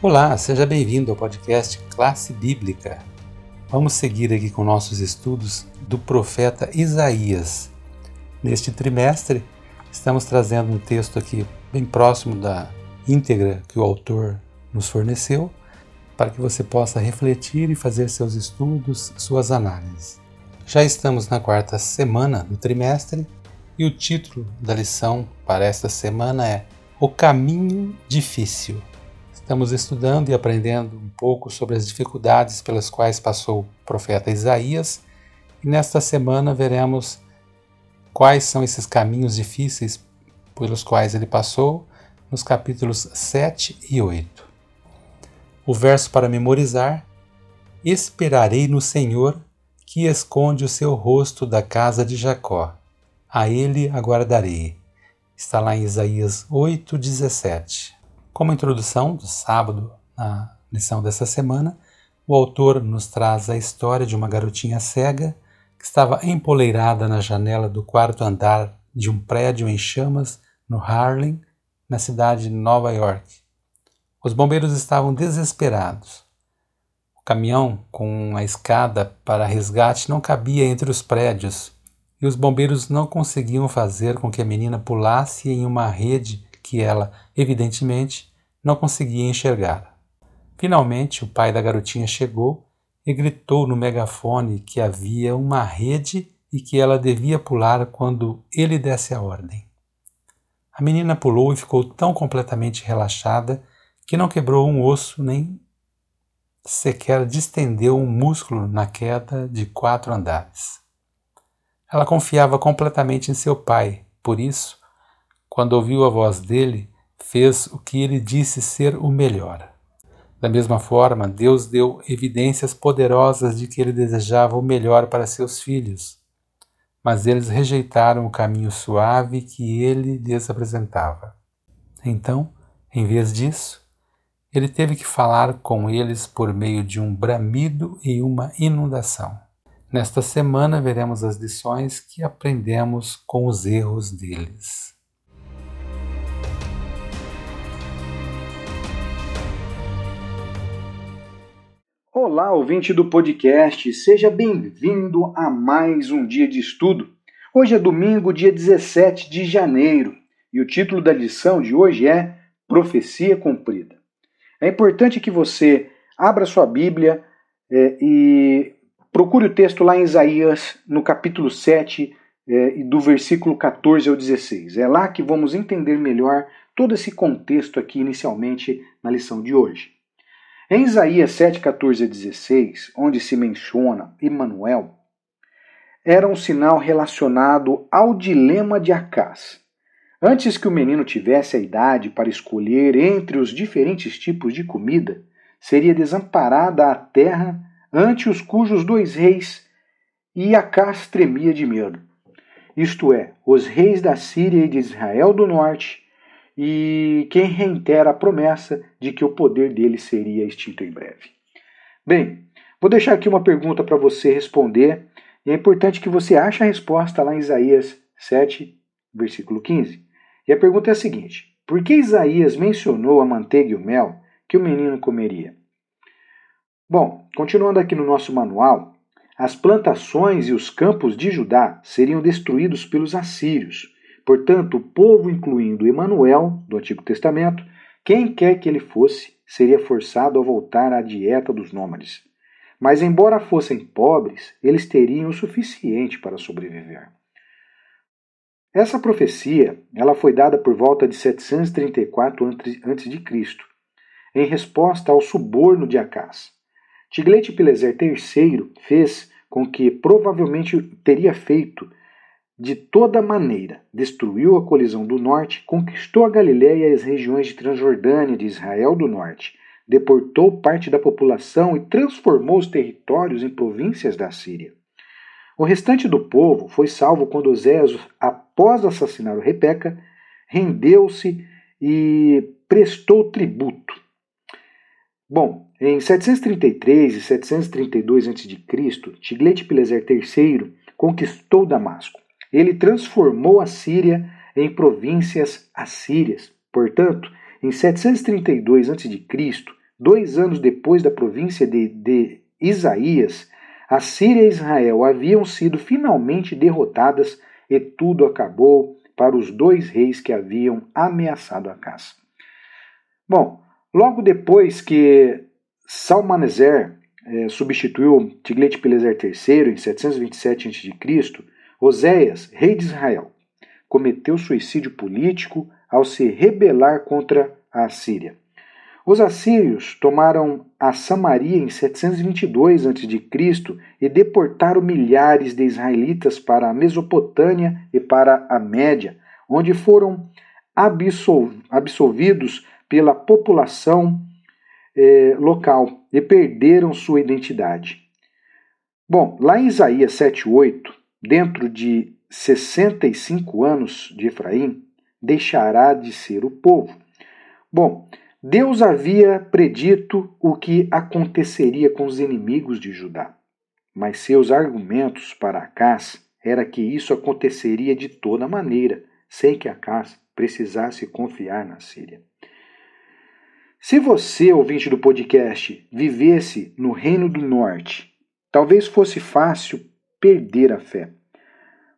Olá, seja bem-vindo ao podcast Classe Bíblica. Vamos seguir aqui com nossos estudos do profeta Isaías. Neste trimestre, estamos trazendo um texto aqui bem próximo da íntegra que o autor nos forneceu, para que você possa refletir e fazer seus estudos, suas análises. Já estamos na quarta semana do trimestre e o título da lição para esta semana é O Caminho Difícil. Estamos estudando e aprendendo um pouco sobre as dificuldades pelas quais passou o profeta Isaías e nesta semana veremos quais são esses caminhos difíceis pelos quais ele passou nos capítulos 7 e 8. O verso para memorizar: Esperarei no Senhor, que esconde o seu rosto da casa de Jacó. A ele aguardarei. Está lá em Isaías 8:17. Como introdução do sábado, na lição dessa semana, o autor nos traz a história de uma garotinha cega que estava empoleirada na janela do quarto andar de um prédio em chamas no Harlem, na cidade de Nova York. Os bombeiros estavam desesperados. O caminhão com a escada para resgate não cabia entre os prédios e os bombeiros não conseguiam fazer com que a menina pulasse em uma rede que ela, evidentemente, não conseguia enxergar. Finalmente, o pai da garotinha chegou e gritou no megafone que havia uma rede e que ela devia pular quando ele desse a ordem. A menina pulou e ficou tão completamente relaxada que não quebrou um osso nem sequer distendeu um músculo na queda de quatro andares. Ela confiava completamente em seu pai, por isso, quando ouviu a voz dele, fez o que ele disse ser o melhor. Da mesma forma, Deus deu evidências poderosas de que ele desejava o melhor para seus filhos mas eles rejeitaram o caminho suave que ele lhes apresentava. Então, em vez disso, ele teve que falar com eles por meio de um bramido e uma inundação. Nesta semana veremos as lições que aprendemos com os erros deles. Olá, ouvinte do podcast, seja bem-vindo a mais um dia de estudo. Hoje é domingo, dia 17 de janeiro, e o título da lição de hoje é Profecia Cumprida. É importante que você abra sua Bíblia é, e procure o texto lá em Isaías, no capítulo 7, é, do versículo 14 ao 16. É lá que vamos entender melhor todo esse contexto aqui inicialmente na lição de hoje. Em Isaías 7, 14 a 16, onde se menciona Emanuel, era um sinal relacionado ao dilema de Acás. Antes que o menino tivesse a idade para escolher entre os diferentes tipos de comida, seria desamparada a terra ante os cujos dois reis, e Acás tremia de medo. Isto é, os reis da Síria e de Israel do norte e quem reitera a promessa de que o poder dele seria extinto em breve. Bem, vou deixar aqui uma pergunta para você responder, e é importante que você ache a resposta lá em Isaías 7, versículo 15. E a pergunta é a seguinte: Por que Isaías mencionou a manteiga e o mel que o menino comeria? Bom, continuando aqui no nosso manual, as plantações e os campos de Judá seriam destruídos pelos assírios Portanto, o povo, incluindo Emanuel, do Antigo Testamento, quem quer que ele fosse, seria forçado a voltar à dieta dos nômades. Mas, embora fossem pobres, eles teriam o suficiente para sobreviver. Essa profecia ela foi dada por volta de 734 a.C., em resposta ao suborno de Acás. Tiglat-Pileser III fez com que provavelmente teria feito de toda maneira, destruiu a colisão do norte, conquistou a Galiléia e as regiões de Transjordânia de Israel do norte, deportou parte da população e transformou os territórios em províncias da Síria. O restante do povo foi salvo quando Oséias, após assassinar o Rebeca, rendeu-se e prestou tributo. Bom, em 733 e 732 a.C., Tiglat-Pileser III conquistou Damasco. Ele transformou a Síria em províncias assírias. Portanto, em 732 a.C., dois anos depois da província de, de Isaías, a Síria e Israel haviam sido finalmente derrotadas e tudo acabou para os dois reis que haviam ameaçado a casa. Bom, logo depois que Salmaneser eh, substituiu Tiglat-Pileser III em 727 a.C., Oséias, rei de Israel, cometeu suicídio político ao se rebelar contra a Assíria. Os assírios tomaram a Samaria em 722 a.C. e deportaram milhares de israelitas para a Mesopotâmia e para a Média, onde foram absolvidos pela população eh, local e perderam sua identidade. Bom, lá em Isaías 7,8, dentro de 65 anos de Efraim, deixará de ser o povo. Bom, Deus havia predito o que aconteceria com os inimigos de Judá, mas seus argumentos para Acás era que isso aconteceria de toda maneira, sem que Acás precisasse confiar na Síria. Se você, ouvinte do podcast, vivesse no Reino do Norte, talvez fosse fácil perder a fé.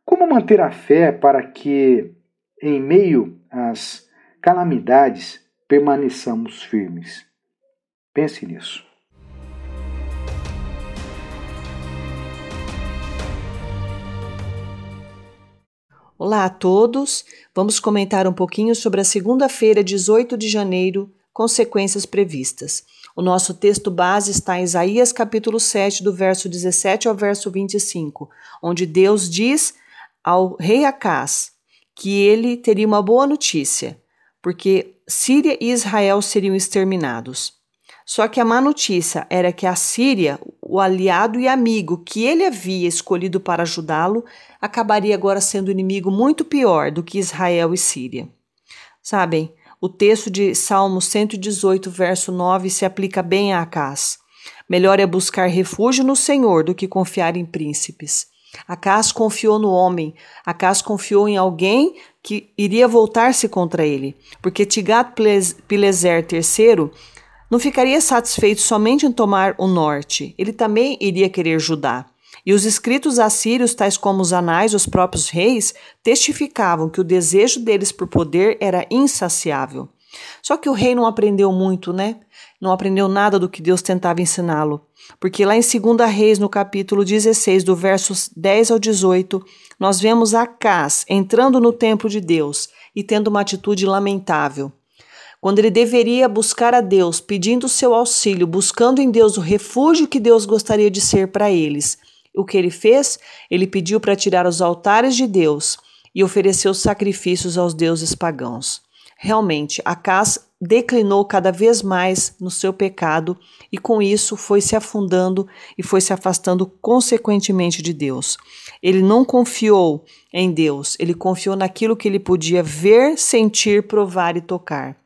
Como manter a fé para que, em meio às calamidades, permaneçamos firmes. Pense nisso. Olá a todos. Vamos comentar um pouquinho sobre a segunda-feira, 18 de janeiro, consequências previstas. O nosso texto base está em Isaías capítulo 7, do verso 17 ao verso 25, onde Deus diz ao rei Acás que ele teria uma boa notícia, porque Síria e Israel seriam exterminados. Só que a má notícia era que a Síria, o aliado e amigo que ele havia escolhido para ajudá-lo, acabaria agora sendo inimigo muito pior do que Israel e Síria. Sabem, o texto de Salmo 118, verso 9, se aplica bem a Acás. Melhor é buscar refúgio no Senhor do que confiar em príncipes. Acás confiou no homem, Acás confiou em alguém que iria voltar-se contra ele, porque Tigat-Pileser III não ficaria satisfeito somente em tomar o norte, ele também iria querer Judá. E os escritos assírios, tais como os anais dos próprios reis, testificavam que o desejo deles por poder era insaciável. Só que o rei não aprendeu muito, né? Não aprendeu nada do que Deus tentava ensiná-lo. Porque lá em 2 Reis, no capítulo 16, do versos 10 ao 18, nós vemos Acás entrando no templo de Deus e tendo uma atitude lamentável. Quando ele deveria buscar a Deus, pedindo seu auxílio, buscando em Deus o refúgio que Deus gostaria de ser para eles. O que ele fez? Ele pediu para tirar os altares de Deus e ofereceu sacrifícios aos deuses pagãos. Realmente, Acás declinou cada vez mais no seu pecado e com isso foi se afundando e foi se afastando consequentemente de Deus. Ele não confiou em Deus, ele confiou naquilo que ele podia ver, sentir, provar e tocar.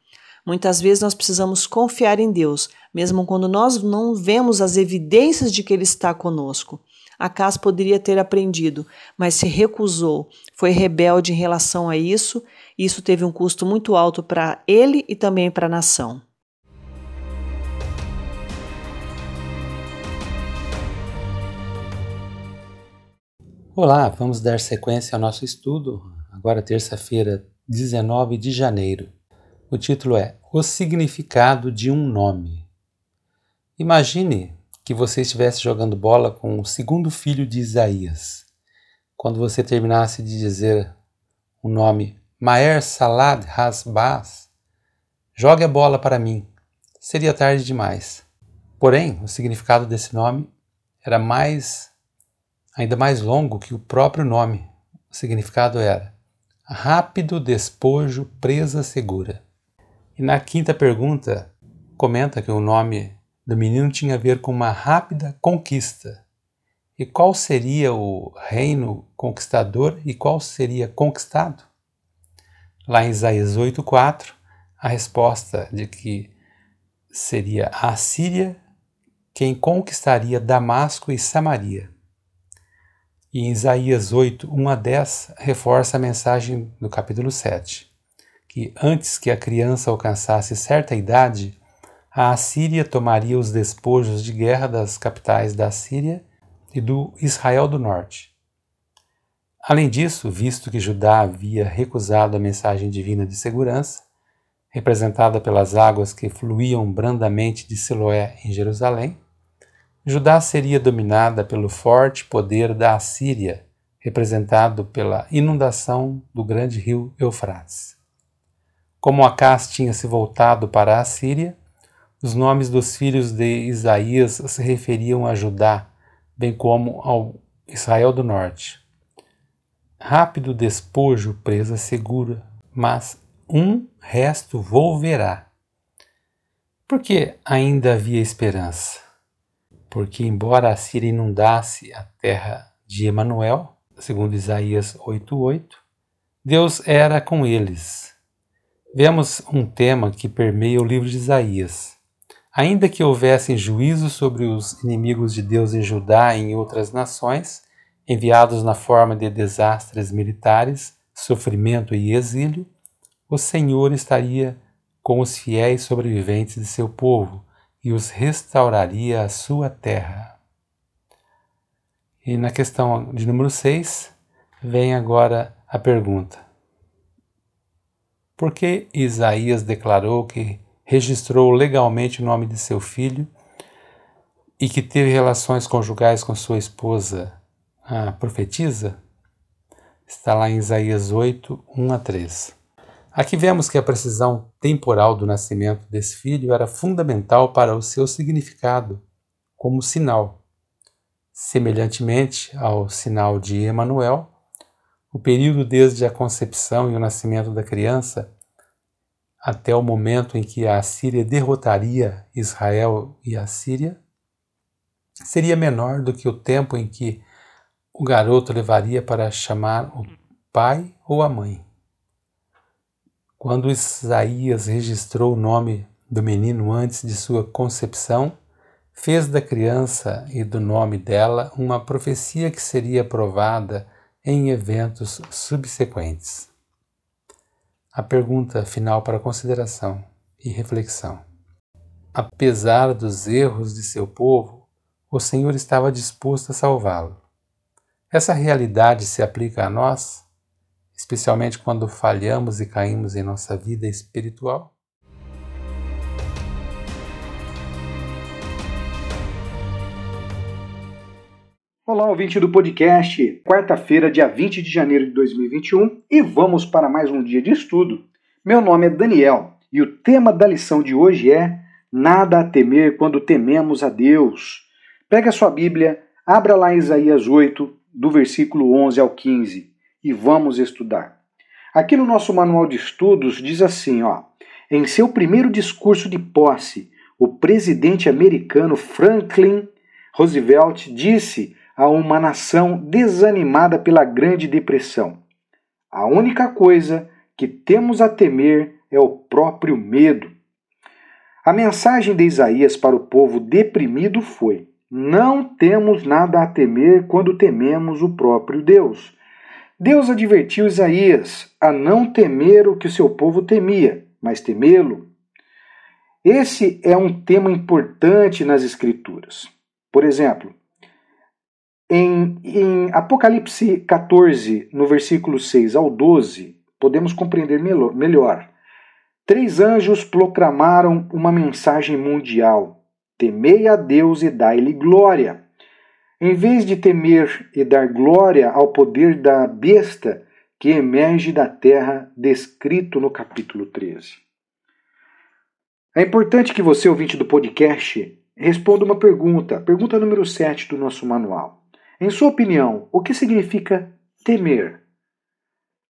Muitas vezes nós precisamos confiar em Deus, mesmo quando nós não vemos as evidências de que Ele está conosco. Acas poderia ter aprendido, mas se recusou, foi rebelde em relação a isso, e isso teve um custo muito alto para ele e também para a nação. Olá, vamos dar sequência ao nosso estudo, agora terça-feira, 19 de janeiro. O título é O Significado de um Nome. Imagine que você estivesse jogando bola com o segundo filho de Isaías. Quando você terminasse de dizer o nome Maer Salad Hasbaz, jogue a bola para mim. Seria tarde demais. Porém, o significado desse nome era mais ainda mais longo que o próprio nome. O significado era rápido despojo, presa segura. E na quinta pergunta, comenta que o nome do menino tinha a ver com uma rápida conquista. E qual seria o reino conquistador e qual seria conquistado? Lá em Isaías 8,4, a resposta de que seria a Síria quem conquistaria Damasco e Samaria. E em Isaías 8, 1 a 10, reforça a mensagem do capítulo 7, que antes que a criança alcançasse certa idade, a Assíria tomaria os despojos de guerra das capitais da Síria e do Israel do Norte. Além disso, visto que Judá havia recusado a mensagem divina de segurança, representada pelas águas que fluíam brandamente de Siloé em Jerusalém, Judá seria dominada pelo forte poder da Assíria, representado pela inundação do grande rio Eufrates. Como Acás tinha se voltado para a Assíria, os nomes dos filhos de Isaías se referiam a Judá, bem como ao Israel do Norte. Rápido despojo, presa segura, mas um resto volverá. Porque ainda havia esperança porque embora a Síria inundasse a terra de Emanuel, segundo Isaías 8:8, Deus era com eles. Vemos um tema que permeia o livro de Isaías. Ainda que houvessem juízo sobre os inimigos de Deus em Judá e em outras nações, enviados na forma de desastres militares, sofrimento e exílio, o Senhor estaria com os fiéis sobreviventes de seu povo, e os restauraria a sua terra. E na questão de número 6, vem agora a pergunta: Por que Isaías declarou que registrou legalmente o nome de seu filho e que teve relações conjugais com sua esposa, a profetisa? Está lá em Isaías 8, 1 a 3. Aqui vemos que a precisão temporal do nascimento desse filho era fundamental para o seu significado como sinal. Semelhantemente ao sinal de Emanuel, o período desde a concepção e o nascimento da criança até o momento em que a Síria derrotaria Israel e a Síria seria menor do que o tempo em que o garoto levaria para chamar o pai ou a mãe. Quando Isaías registrou o nome do menino antes de sua concepção, fez da criança e do nome dela uma profecia que seria provada em eventos subsequentes. A pergunta final para consideração e reflexão. Apesar dos erros de seu povo, o Senhor estava disposto a salvá-lo. Essa realidade se aplica a nós? especialmente quando falhamos e caímos em nossa vida espiritual? Olá, ouvinte do podcast, quarta-feira, dia 20 de janeiro de 2021, e vamos para mais um dia de estudo. Meu nome é Daniel e o tema da lição de hoje é Nada a temer quando tememos a Deus. Pega a sua Bíblia, abra lá Isaías 8, do versículo 11 ao 15 e vamos estudar. Aqui no nosso manual de estudos diz assim, ó: em seu primeiro discurso de posse, o presidente americano Franklin Roosevelt disse a uma nação desanimada pela Grande Depressão: A única coisa que temos a temer é o próprio medo. A mensagem de Isaías para o povo deprimido foi: Não temos nada a temer quando tememos o próprio Deus. Deus advertiu Isaías a não temer o que o seu povo temia, mas temê-lo. Esse é um tema importante nas Escrituras. Por exemplo, em, em, Apocalipse 14, no versículo 6 ao 12, podemos compreender melhor. Três anjos proclamaram uma mensagem mundial: Temei a Deus e dai-lhe glória em vez de temer e dar glória ao poder da besta que emerge da terra, descrito no capítulo 13. É importante que você, ouvinte do podcast, responda uma pergunta, pergunta número 7 do nosso manual. Em sua opinião, o que significa temer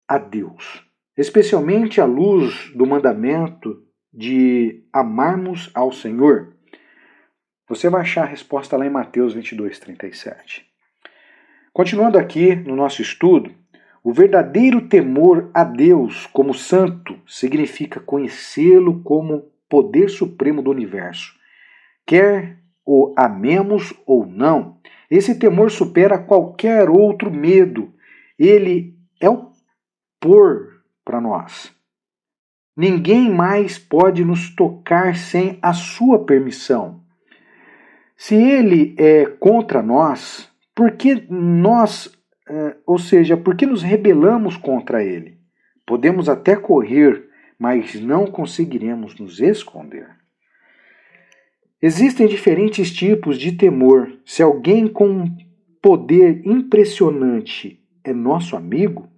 a Deus? Especialmente à luz do mandamento de amarmos ao Senhor. Você vai achar a resposta lá em Mateus 22, 37. Continuando aqui no nosso estudo, o verdadeiro temor a Deus como santo significa conhecê-lo como poder supremo do universo. Quer o amemos ou não, esse temor supera qualquer outro medo. Ele é o por para nós. Ninguém mais pode nos tocar sem a sua permissão. Se ele é contra nós, por que nós, é, ou seja, por que nos rebelamos contra ele? Podemos até correr, mas não conseguiremos nos esconder. Existem diferentes tipos de temor. Se alguém com poder impressionante é nosso amigo,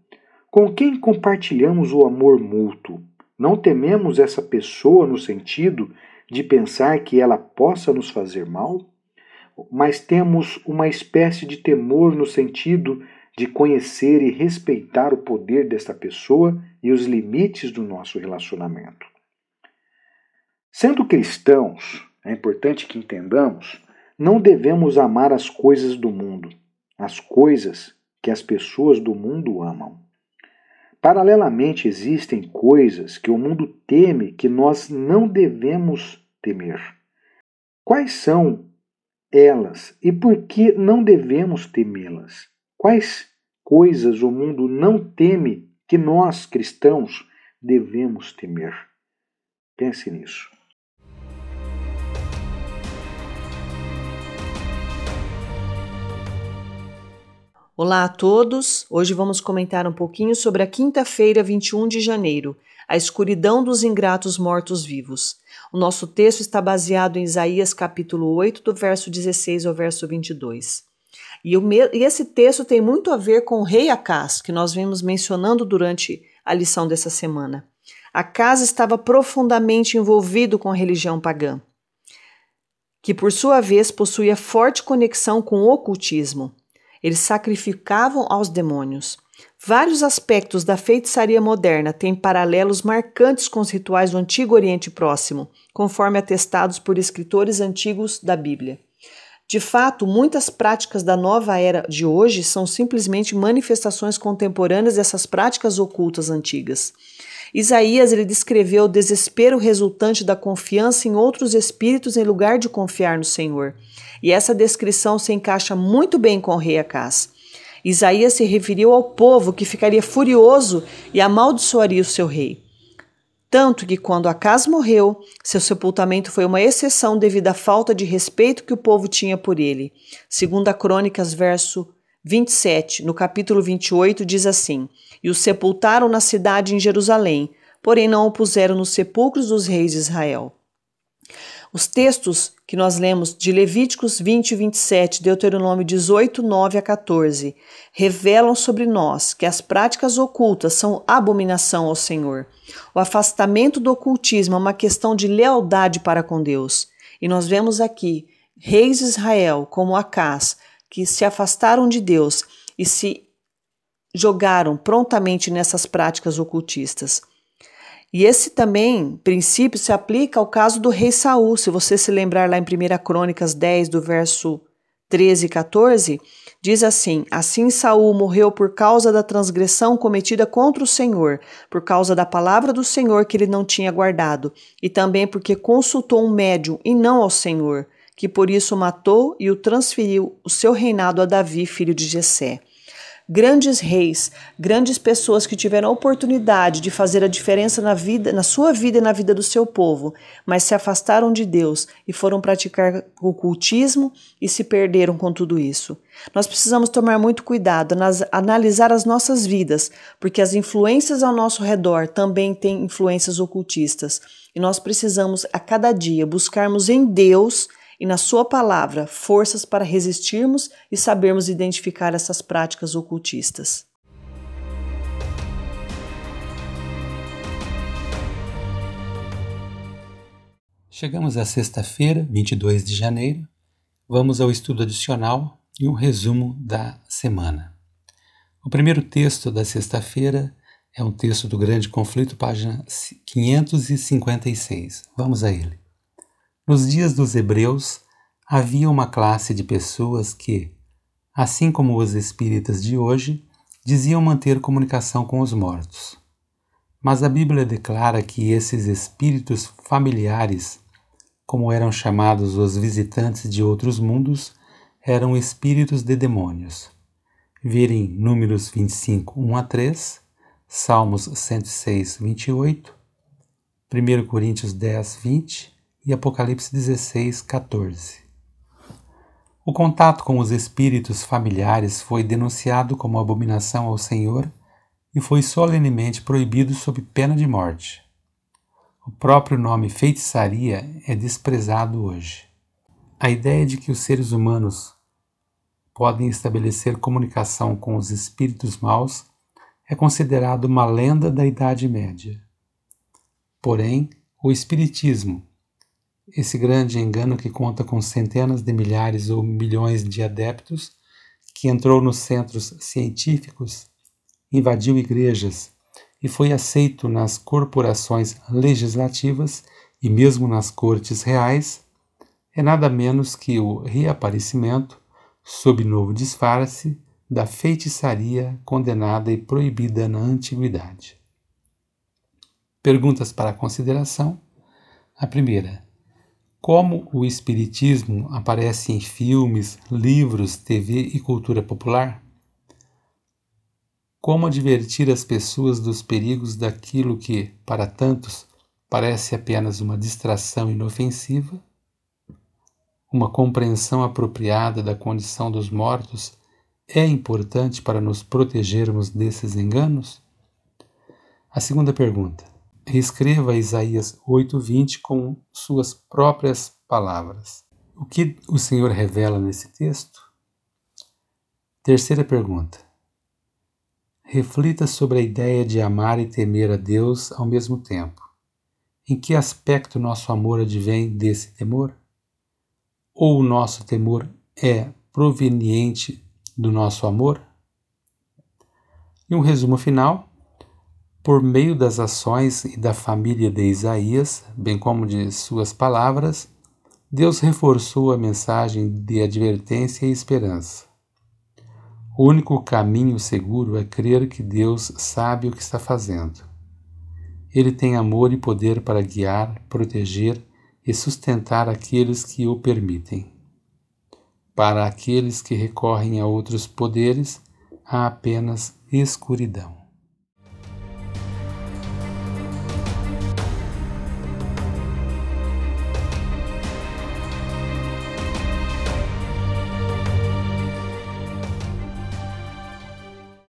com quem compartilhamos o amor mútuo, não tememos essa pessoa no sentido de pensar que ela possa nos fazer mal? mas temos uma espécie de temor no sentido de conhecer e respeitar o poder desta pessoa e os limites do nosso relacionamento. Sendo cristãos, é importante que entendamos, não devemos amar as coisas do mundo, as coisas que as pessoas do mundo amam. Paralelamente, existem coisas que o mundo teme que nós não devemos temer. Quais são elas e por que não devemos temê-las? Quais coisas o mundo não teme que nós, cristãos, devemos temer? Pense nisso. Olá a todos! Hoje vamos comentar um pouquinho sobre a quinta-feira, 21 de janeiro, a escuridão dos ingratos mortos-vivos. O nosso texto está baseado em Isaías capítulo 8, do verso 16 ao verso 22. E, o, e esse texto tem muito a ver com o rei Acás, que nós vimos mencionando durante a lição dessa semana. Acás estava profundamente envolvido com a religião pagã, que por sua vez possuía forte conexão com o ocultismo. Eles sacrificavam aos demônios. Vários aspectos da feitiçaria moderna têm paralelos marcantes com os rituais do Antigo Oriente Próximo, conforme atestados por escritores antigos da Bíblia. De fato, muitas práticas da nova era de hoje são simplesmente manifestações contemporâneas dessas práticas ocultas antigas. Isaías ele descreveu o desespero resultante da confiança em outros espíritos em lugar de confiar no Senhor. E essa descrição se encaixa muito bem com o rei Acás. Isaías se referiu ao povo que ficaria furioso e amaldiçoaria o seu rei. Tanto que, quando Acas morreu, seu sepultamento foi uma exceção devido à falta de respeito que o povo tinha por ele. Segundo a Crônicas, verso 27, no capítulo 28, diz assim: E o sepultaram na cidade em Jerusalém, porém não o puseram nos sepulcros dos reis de Israel. Os textos que nós lemos de Levíticos 20 e 27, Deuteronômio 18, 9 a 14, revelam sobre nós que as práticas ocultas são abominação ao Senhor. O afastamento do ocultismo é uma questão de lealdade para com Deus. E nós vemos aqui reis de Israel, como Acás, que se afastaram de Deus e se jogaram prontamente nessas práticas ocultistas. E esse também princípio se aplica ao caso do rei Saul. Se você se lembrar lá em 1 Crônicas 10, do verso 13 e 14, diz assim: Assim Saul morreu por causa da transgressão cometida contra o Senhor, por causa da palavra do Senhor que ele não tinha guardado, e também porque consultou um médium e não ao Senhor, que por isso matou e o transferiu o seu reinado a Davi, filho de Jessé grandes reis, grandes pessoas que tiveram a oportunidade de fazer a diferença na vida, na sua vida e na vida do seu povo, mas se afastaram de Deus e foram praticar o cultismo e se perderam com tudo isso. Nós precisamos tomar muito cuidado, nas, analisar as nossas vidas, porque as influências ao nosso redor também têm influências ocultistas. E nós precisamos a cada dia buscarmos em Deus e na Sua palavra forças para resistirmos e sabermos identificar essas práticas ocultistas. Chegamos à sexta-feira, 22 de janeiro. Vamos ao estudo adicional e um resumo da semana. O primeiro texto da sexta-feira é um texto do Grande Conflito, página 556. Vamos a ele. Nos dias dos Hebreus, havia uma classe de pessoas que, assim como os espíritas de hoje, diziam manter comunicação com os mortos. Mas a Bíblia declara que esses espíritos familiares, como eram chamados os visitantes de outros mundos, eram espíritos de demônios. Virem Números 25, 1 a 3, Salmos 106, 28 1 Coríntios 10, 20 e Apocalipse 16, 14. O contato com os espíritos familiares foi denunciado como abominação ao Senhor e foi solenemente proibido sob pena de morte. O próprio nome feitiçaria é desprezado hoje. A ideia de que os seres humanos podem estabelecer comunicação com os espíritos maus é considerado uma lenda da Idade Média. Porém, o Espiritismo, esse grande engano que conta com centenas de milhares ou milhões de adeptos, que entrou nos centros científicos, invadiu igrejas e foi aceito nas corporações legislativas e mesmo nas cortes reais, é nada menos que o reaparecimento, sob novo disfarce, da feitiçaria condenada e proibida na antiguidade. Perguntas para consideração. A primeira: Como o Espiritismo aparece em filmes, livros, TV e cultura popular? Como advertir as pessoas dos perigos daquilo que, para tantos, parece apenas uma distração inofensiva? Uma compreensão apropriada da condição dos mortos é importante para nos protegermos desses enganos? A segunda pergunta: reescreva Isaías 8:20 com suas próprias palavras. O que o Senhor revela nesse texto? Terceira pergunta. Reflita sobre a ideia de amar e temer a Deus ao mesmo tempo. Em que aspecto nosso amor advém desse temor? Ou o nosso temor é proveniente do nosso amor? E um resumo final por meio das ações e da família de Isaías, bem como de suas palavras, Deus reforçou a mensagem de advertência e esperança. O único caminho seguro é crer que Deus sabe o que está fazendo. Ele tem amor e poder para guiar, proteger e sustentar aqueles que o permitem. Para aqueles que recorrem a outros poderes, há apenas escuridão.